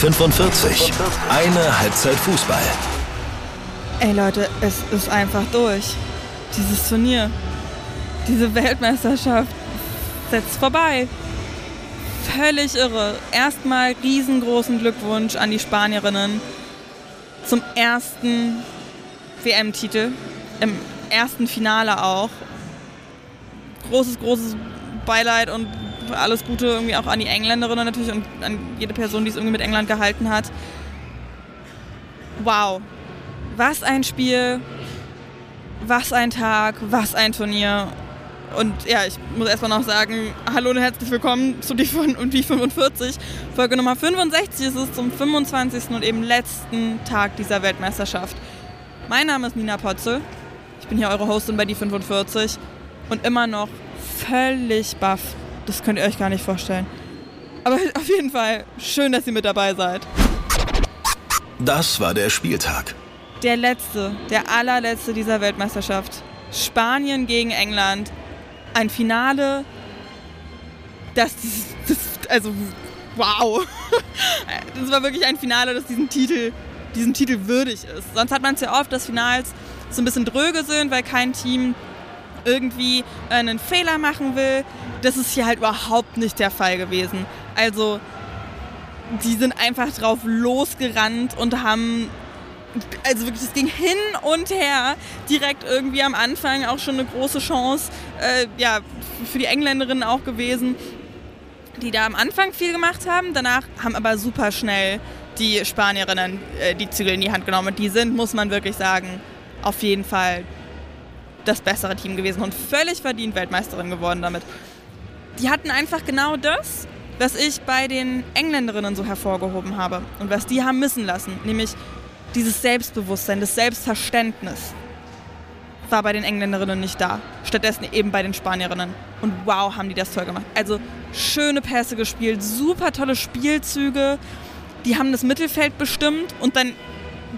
Die 45. Eine Halbzeit Fußball. Ey Leute, es ist einfach durch. Dieses Turnier, diese Weltmeisterschaft setzt vorbei. Völlig irre. Erstmal riesengroßen Glückwunsch an die Spanierinnen zum ersten WM-Titel. Im ersten Finale auch. Großes, großes Beileid und alles Gute irgendwie auch an die Engländerinnen natürlich und an jede Person, die es irgendwie mit England gehalten hat. Wow. Was ein Spiel, was ein Tag, was ein Turnier. Und ja, ich muss erstmal noch sagen, hallo und herzlich willkommen zu die und die 45. Folge Nummer 65 ist es zum 25. und eben letzten Tag dieser Weltmeisterschaft. Mein Name ist Nina Potzel. Ich bin hier eure Hostin bei die 45 und immer noch völlig baff. Das könnt ihr euch gar nicht vorstellen. Aber auf jeden Fall schön, dass ihr mit dabei seid. Das war der Spieltag. Der letzte, der allerletzte dieser Weltmeisterschaft. Spanien gegen England. Ein Finale. Das, das, also wow. Das war wirklich ein Finale, das diesen Titel, diesen Titel würdig ist. Sonst hat man es ja oft, dass Finals so ein bisschen dröge sind, weil kein Team irgendwie einen Fehler machen will. Das ist hier halt überhaupt nicht der Fall gewesen. Also, die sind einfach drauf losgerannt und haben also wirklich, es ging hin und her. Direkt irgendwie am Anfang auch schon eine große Chance, äh, ja, für die Engländerinnen auch gewesen, die da am Anfang viel gemacht haben. Danach haben aber super schnell die Spanierinnen äh, die Zügel in die Hand genommen. Die sind, muss man wirklich sagen, auf jeden Fall das bessere Team gewesen und völlig verdient Weltmeisterin geworden damit. Die hatten einfach genau das, was ich bei den Engländerinnen so hervorgehoben habe und was die haben missen lassen, nämlich dieses Selbstbewusstsein, das Selbstverständnis war bei den Engländerinnen nicht da. Stattdessen eben bei den Spanierinnen. Und wow, haben die das toll gemacht. Also schöne Pässe gespielt, super tolle Spielzüge. Die haben das Mittelfeld bestimmt und dann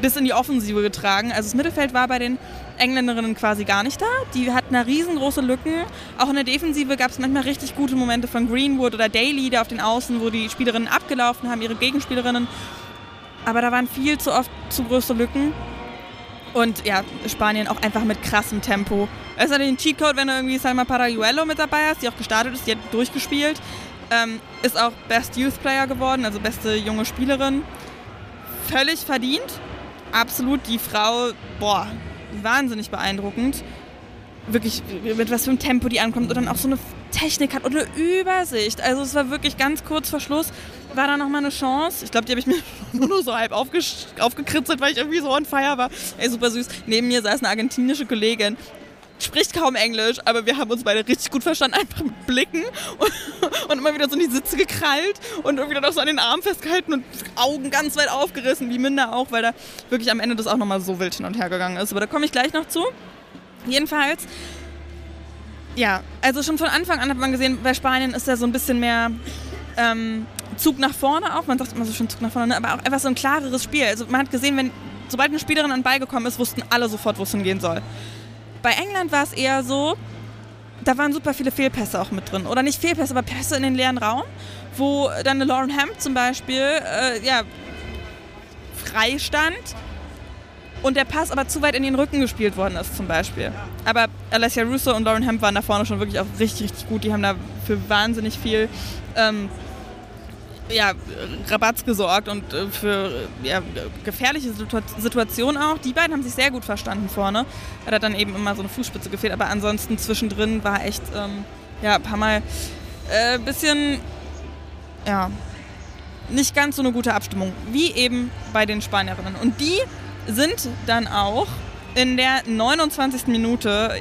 bis in die Offensive getragen. Also das Mittelfeld war bei den Engländerinnen quasi gar nicht da. Die hatten da riesengroße Lücken. Auch in der Defensive gab es manchmal richtig gute Momente von Greenwood oder Daly, da auf den Außen, wo die Spielerinnen abgelaufen haben, ihre Gegenspielerinnen. Aber da waren viel zu oft zu große Lücken. Und ja, Spanien auch einfach mit krassem Tempo. Es natürlich ein Cheatcode, wenn du irgendwie Salma Parayuelo mit dabei hast, die auch gestartet ist, die hat durchgespielt. Ähm, ist auch Best Youth Player geworden, also beste junge Spielerin. Völlig verdient. Absolut die Frau, boah, wahnsinnig beeindruckend. Wirklich, mit was für einem Tempo die ankommt und dann auch so eine Technik hat und eine Übersicht. Also es war wirklich ganz kurz vor Schluss, war da nochmal eine Chance. Ich glaube, die habe ich mir nur so halb aufgekritzelt, weil ich irgendwie so on fire war. Ey, super süß. Neben mir saß eine argentinische Kollegin, spricht kaum Englisch, aber wir haben uns beide richtig gut verstanden, einfach mit Blicken und, und, immer wieder so in die Sitze gekrallt und irgendwie dann auch so an den Arm festgehalten und Augen ganz weit aufgerissen, wie Minder auch, weil da wirklich am Ende das auch nochmal so wild hin und her gegangen ist. Aber da komme ich gleich noch zu. Jedenfalls, ja, also schon von Anfang an hat man gesehen, bei Spanien ist da so ein bisschen mehr ähm, Zug nach vorne auch. Man sagt immer so schon Zug nach vorne, ne? aber auch einfach so ein klareres Spiel. Also man hat gesehen, wenn sobald eine Spielerin an den Ball gekommen ist, wussten alle sofort, wo es hingehen soll. Bei England war es eher so, da waren super viele Fehlpässe auch mit drin. Oder nicht Fehlpässe, aber Pässe in den leeren Raum, wo dann eine Lauren Hemp zum Beispiel äh, ja, frei stand und der Pass aber zu weit in den Rücken gespielt worden ist zum Beispiel. Aber Alessia Russo und Lauren Hemp waren da vorne schon wirklich auch richtig, richtig gut. Die haben da für wahnsinnig viel ähm, ja, Rabatz gesorgt und äh, für ja, gefährliche Situationen auch. Die beiden haben sich sehr gut verstanden vorne. Da hat dann eben immer so eine Fußspitze gefehlt, aber ansonsten zwischendrin war echt ähm, ja, ein paar Mal ein äh, bisschen ja, nicht ganz so eine gute Abstimmung, wie eben bei den Spanierinnen. Und die sind dann auch in der 29. Minute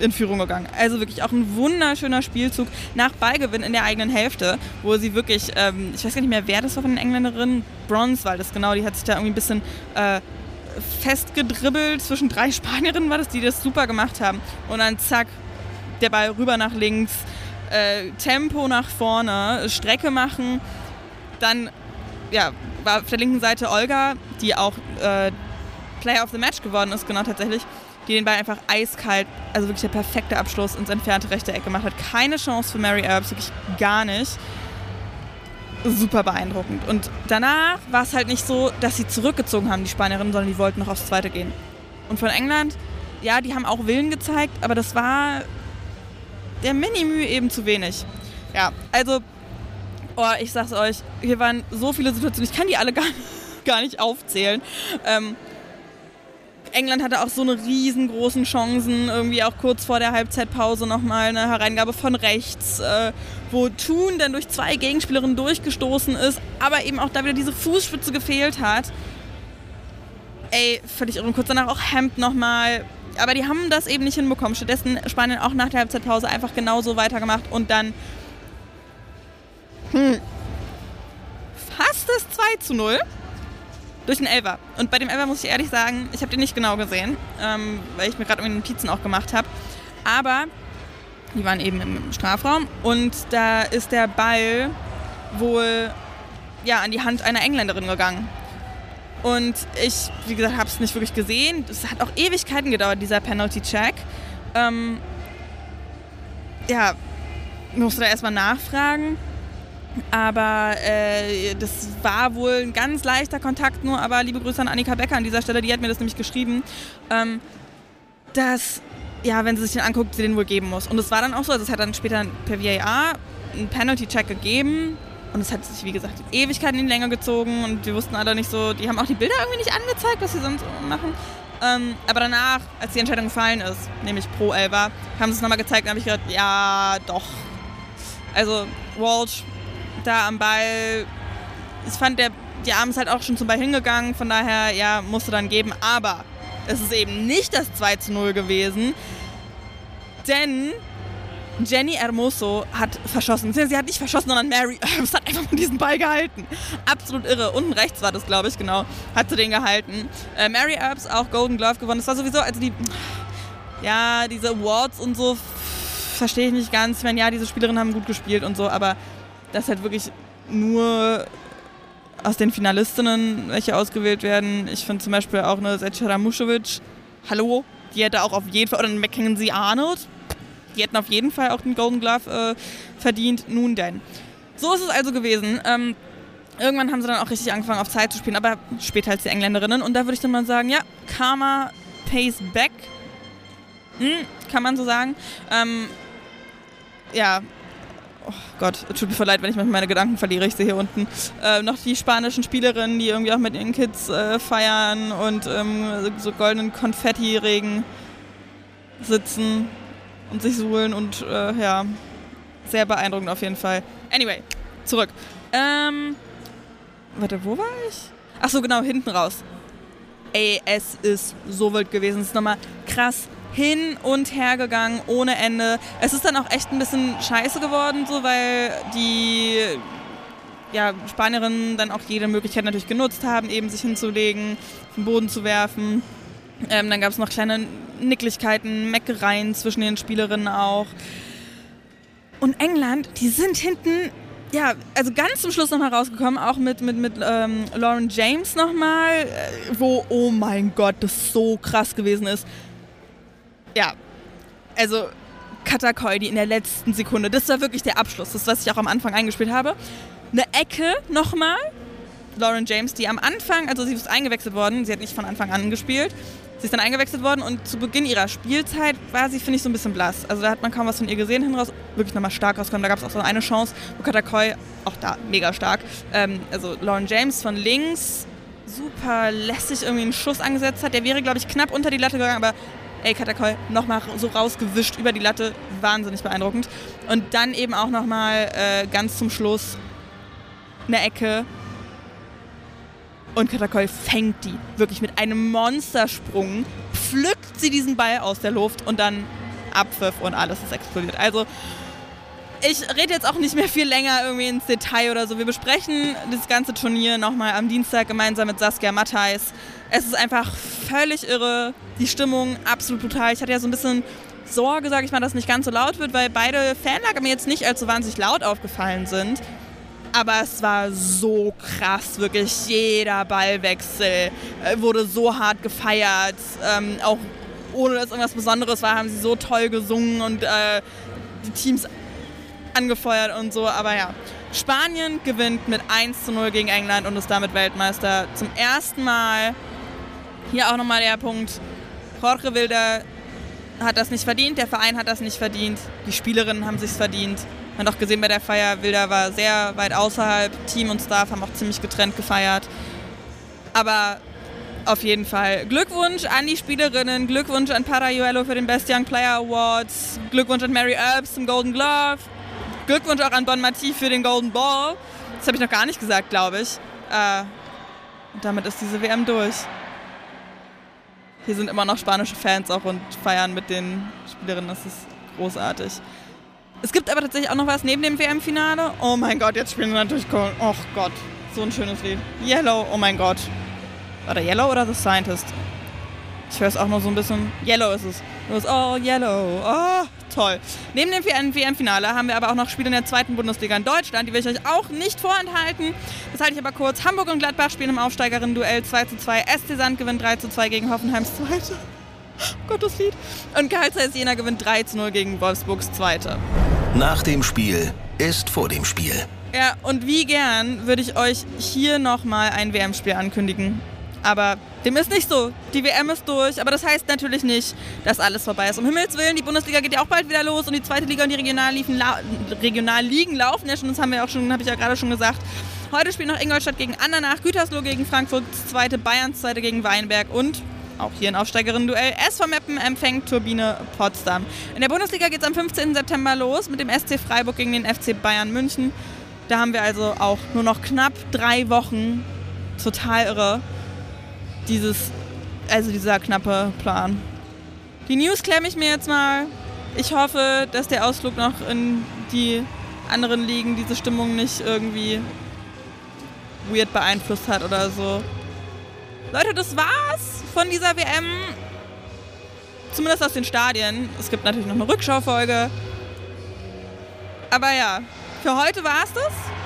in Führung gegangen. Also wirklich auch ein wunderschöner Spielzug nach Ballgewinn in der eigenen Hälfte, wo sie wirklich, ähm, ich weiß gar nicht mehr, wer das war von den Engländerinnen, Bronze war das genau, die hat sich da irgendwie ein bisschen äh, festgedribbelt. Zwischen drei Spanierinnen war das, die das super gemacht haben. Und dann zack, der Ball rüber nach links, äh, Tempo nach vorne, Strecke machen. Dann ja, war auf der linken Seite Olga, die auch äh, Player of the Match geworden ist, genau tatsächlich, die den Ball einfach eiskalt, also wirklich der perfekte Abschluss ins entfernte rechte Eck gemacht hat. Keine Chance für Mary Earps, wirklich gar nicht. super beeindruckend. Und danach war es halt nicht so, dass sie zurückgezogen haben, die Spanierinnen, sondern die wollten noch aufs Zweite gehen. Und von England, ja, die haben auch Willen gezeigt, aber das war der Minimü eben zu wenig. Ja, also, oh, ich sag's euch, hier waren so viele Situationen, ich kann die alle gar, gar nicht aufzählen. Ähm, England hatte auch so eine riesengroßen Chancen, irgendwie auch kurz vor der Halbzeitpause nochmal eine Hereingabe von rechts, äh, wo Thun dann durch zwei Gegenspielerinnen durchgestoßen ist, aber eben auch da wieder diese Fußspitze gefehlt hat. Ey, völlig irre. Kurz danach auch Hemd nochmal. Aber die haben das eben nicht hinbekommen. Stattdessen Spanien auch nach der Halbzeitpause einfach genauso weitergemacht und dann hm, fast das 2 zu 0 durch den Elfer. Und bei dem Elfer muss ich ehrlich sagen, ich habe den nicht genau gesehen, ähm, weil ich mir gerade irgendwie Notizen auch gemacht habe. Aber die waren eben im Strafraum und da ist der Ball wohl ja, an die Hand einer Engländerin gegangen. Und ich, wie gesagt, habe es nicht wirklich gesehen. Es hat auch Ewigkeiten gedauert, dieser Penalty-Check. Ähm, ja, musste da erstmal nachfragen. Aber äh, das war wohl ein ganz leichter Kontakt nur. Aber liebe Grüße an Annika Becker an dieser Stelle, die hat mir das nämlich geschrieben, ähm, dass, ja, wenn sie sich den anguckt, sie den wohl geben muss. Und es war dann auch so, also es hat dann später per VAR einen Penalty-Check gegeben. Und es hat sich, wie gesagt, Ewigkeiten in die Länge gezogen und wir wussten alle nicht so, die haben auch die Bilder irgendwie nicht angezeigt, was sie sonst machen. Ähm, aber danach, als die Entscheidung gefallen ist, nämlich pro Elba, haben sie es nochmal gezeigt und habe ich gedacht, ja, doch. Also Walsh da am Ball. Ich fand, der, die Arm ist halt auch schon zum Ball hingegangen, von daher, ja, musste dann geben. Aber es ist eben nicht das 2 zu 0 gewesen, denn Jenny Hermoso hat verschossen. Sie hat nicht verschossen, sondern Mary Earps hat einfach mal diesen Ball gehalten. Absolut irre. Unten rechts war das, glaube ich, genau. Hat sie den gehalten. Äh, Mary Earps auch Golden Glove gewonnen. Das war sowieso, also die, ja, diese Awards und so verstehe ich nicht ganz. Ich meine, ja, diese Spielerinnen haben gut gespielt und so, aber dass halt wirklich nur aus den Finalistinnen welche ausgewählt werden. Ich finde zum Beispiel auch eine Zecera Musovic, hallo, die hätte auch auf jeden Fall, oder eine Mackenzie Arnold, die hätten auf jeden Fall auch den Golden Glove äh, verdient. Nun denn. So ist es also gewesen. Ähm, irgendwann haben sie dann auch richtig angefangen auf Zeit zu spielen, aber später als die Engländerinnen. Und da würde ich dann mal sagen, ja, Karma pays back. Hm, kann man so sagen. Ähm, ja, oh Gott, tut mir leid, wenn ich meine Gedanken verliere. Ich sehe hier unten äh, noch die spanischen Spielerinnen, die irgendwie auch mit ihren Kids äh, feiern und ähm, so goldenen Konfetti-Regen sitzen und sich suhlen und äh, ja, sehr beeindruckend auf jeden Fall. Anyway, zurück. Ähm, warte, wo war ich? Ach so, genau, hinten raus. Ey, es ist so wild gewesen. Es ist nochmal krass hin und her gegangen ohne Ende. Es ist dann auch echt ein bisschen scheiße geworden, so weil die ja, Spanierinnen dann auch jede Möglichkeit natürlich genutzt haben, eben sich hinzulegen, auf den Boden zu werfen. Ähm, dann gab es noch kleine Nicklichkeiten, Meckereien zwischen den Spielerinnen auch. Und England, die sind hinten, ja, also ganz zum Schluss nochmal rausgekommen, auch mit, mit, mit ähm, Lauren James nochmal, äh, wo, oh mein Gott, das so krass gewesen ist ja, also Katakoi, die in der letzten Sekunde, das war wirklich der Abschluss, das, was ich auch am Anfang eingespielt habe. Eine Ecke nochmal, Lauren James, die am Anfang, also sie ist eingewechselt worden, sie hat nicht von Anfang an gespielt, sie ist dann eingewechselt worden und zu Beginn ihrer Spielzeit war sie, finde ich, so ein bisschen blass. Also da hat man kaum was von ihr gesehen hinraus, wirklich nochmal stark rausgekommen. Da gab es auch so eine Chance, wo Katakoi, auch da mega stark, ähm, also Lauren James von links, super lässig irgendwie einen Schuss angesetzt hat. Der wäre, glaube ich, knapp unter die Latte gegangen, aber ey, Katakol nochmal so rausgewischt über die Latte. Wahnsinnig beeindruckend. Und dann eben auch nochmal äh, ganz zum Schluss eine Ecke. Und Katakol fängt die wirklich mit einem Monstersprung, pflückt sie diesen Ball aus der Luft und dann Abpfiff und alles ist explodiert. Also ich rede jetzt auch nicht mehr viel länger irgendwie ins Detail oder so. Wir besprechen das ganze Turnier nochmal am Dienstag gemeinsam mit Saskia Matthijs. Es ist einfach völlig irre. Die Stimmung absolut brutal. Ich hatte ja so ein bisschen Sorge, sage ich mal, dass es nicht ganz so laut wird, weil beide Fanlager mir jetzt nicht allzu wahnsinnig laut aufgefallen sind. Aber es war so krass, wirklich jeder Ballwechsel äh, wurde so hart gefeiert. Ähm, auch ohne dass irgendwas Besonderes war, haben sie so toll gesungen und äh, die Teams angefeuert und so. Aber ja, Spanien gewinnt mit 1 zu 0 gegen England und ist damit Weltmeister. Zum ersten Mal. Hier auch nochmal der Punkt. Jorge Wilder hat das nicht verdient, der Verein hat das nicht verdient, die Spielerinnen haben sich verdient. Man hat auch gesehen bei der Feier, Wilder war sehr weit außerhalb, Team und Staff haben auch ziemlich getrennt gefeiert. Aber auf jeden Fall Glückwunsch an die Spielerinnen, Glückwunsch an Parayuelo für den Best Young Player Awards, Glückwunsch an Mary Earps zum Golden Glove, Glückwunsch auch an Bon Mati für den Golden Ball. Das habe ich noch gar nicht gesagt, glaube ich. Äh, damit ist diese WM durch. Hier sind immer noch spanische Fans auch und feiern mit den Spielerinnen. Das ist großartig. Es gibt aber tatsächlich auch noch was neben dem WM-Finale. Oh mein Gott, jetzt spielen sie natürlich. Oh Gott, so ein schönes Lied. Yellow, oh mein Gott. War der Yellow oder The Scientist? Ich höre es auch nur so ein bisschen. Yellow ist es. Es oh, Yellow. Oh, toll. Neben dem WM-Finale haben wir aber auch noch Spiele in der zweiten Bundesliga in Deutschland. Die will ich euch auch nicht vorenthalten. Das halte ich aber kurz. Hamburg und Gladbach spielen im Aufsteigerinnen-Duell 2 zu 2. SC Sand gewinnt 3 zu 2 gegen Hoffenheims Zweite. Gottes Lied. Und Karl Zeiss Jena gewinnt 3 zu 0 gegen Wolfsburgs Zweite. Nach dem Spiel ist vor dem Spiel. Ja, und wie gern würde ich euch hier nochmal ein WM-Spiel ankündigen. Aber dem ist nicht so. Die WM ist durch, aber das heißt natürlich nicht, dass alles vorbei ist. Um Himmels Willen, die Bundesliga geht ja auch bald wieder los und die zweite Liga und die Regionalligen, la Regionalligen laufen ja schon, das haben wir auch schon, habe ich ja gerade schon gesagt. Heute spielt noch Ingolstadt gegen Andernach, Gütersloh gegen Frankfurt, zweite Bayerns zweite gegen Weinberg und auch hier ein Aufsteigerinnen-Duell. SV Meppen empfängt Turbine Potsdam. In der Bundesliga geht es am 15. September los mit dem SC Freiburg gegen den FC Bayern München. Da haben wir also auch nur noch knapp drei Wochen. Total irre dieses, also dieser knappe Plan. Die News klemme ich mir jetzt mal. Ich hoffe, dass der Ausflug noch in die anderen Ligen diese Stimmung nicht irgendwie weird beeinflusst hat oder so. Leute, das war's von dieser WM. Zumindest aus den Stadien. Es gibt natürlich noch eine Rückschaufolge. Aber ja, für heute war's das.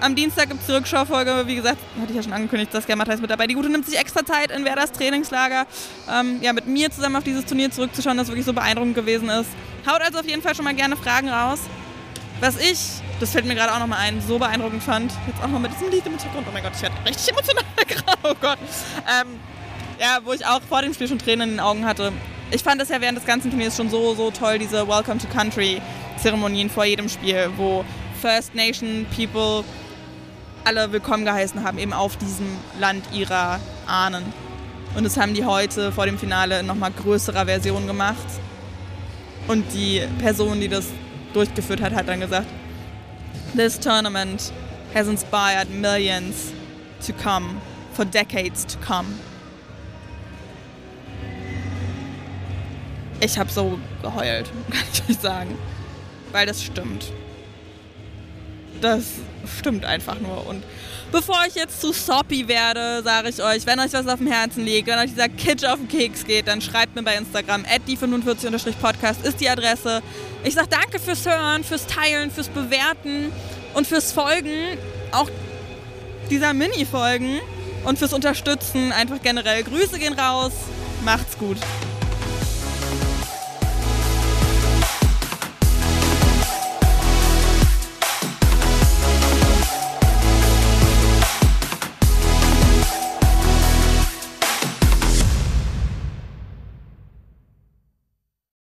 Am Dienstag gibt es die Rückschaufolge. Wie gesagt, hatte ich ja schon angekündigt, Saskia Matthias mit dabei. Die Gute nimmt sich extra Zeit in Werders Trainingslager, ähm, ja, mit mir zusammen auf dieses Turnier zurückzuschauen, das wirklich so beeindruckend gewesen ist. Haut also auf jeden Fall schon mal gerne Fragen raus. Was ich, das fällt mir gerade auch nochmal ein, so beeindruckend fand, jetzt auch noch mit diesem Lied im Hintergrund, oh mein Gott, ich werde richtig emotional gerade, oh Gott. Ähm, ja, wo ich auch vor dem Spiel schon Tränen in den Augen hatte. Ich fand es ja während des ganzen Turniers schon so, so toll, diese Welcome to Country Zeremonien vor jedem Spiel, wo First Nation People alle willkommen geheißen haben, eben auf diesem Land ihrer Ahnen. Und das haben die heute vor dem Finale in nochmal größerer Version gemacht. Und die Person, die das durchgeführt hat, hat dann gesagt, This tournament has inspired millions to come, for decades to come. Ich habe so geheult, kann ich euch sagen. Weil das stimmt das stimmt einfach nur. Und bevor ich jetzt zu soppy werde, sage ich euch, wenn euch was auf dem Herzen liegt, wenn euch dieser Kitsch auf den Keks geht, dann schreibt mir bei Instagram, die45-podcast ist die Adresse. Ich sage danke fürs Hören, fürs Teilen, fürs Bewerten und fürs Folgen, auch dieser Mini-Folgen und fürs Unterstützen. Einfach generell Grüße gehen raus. Macht's gut.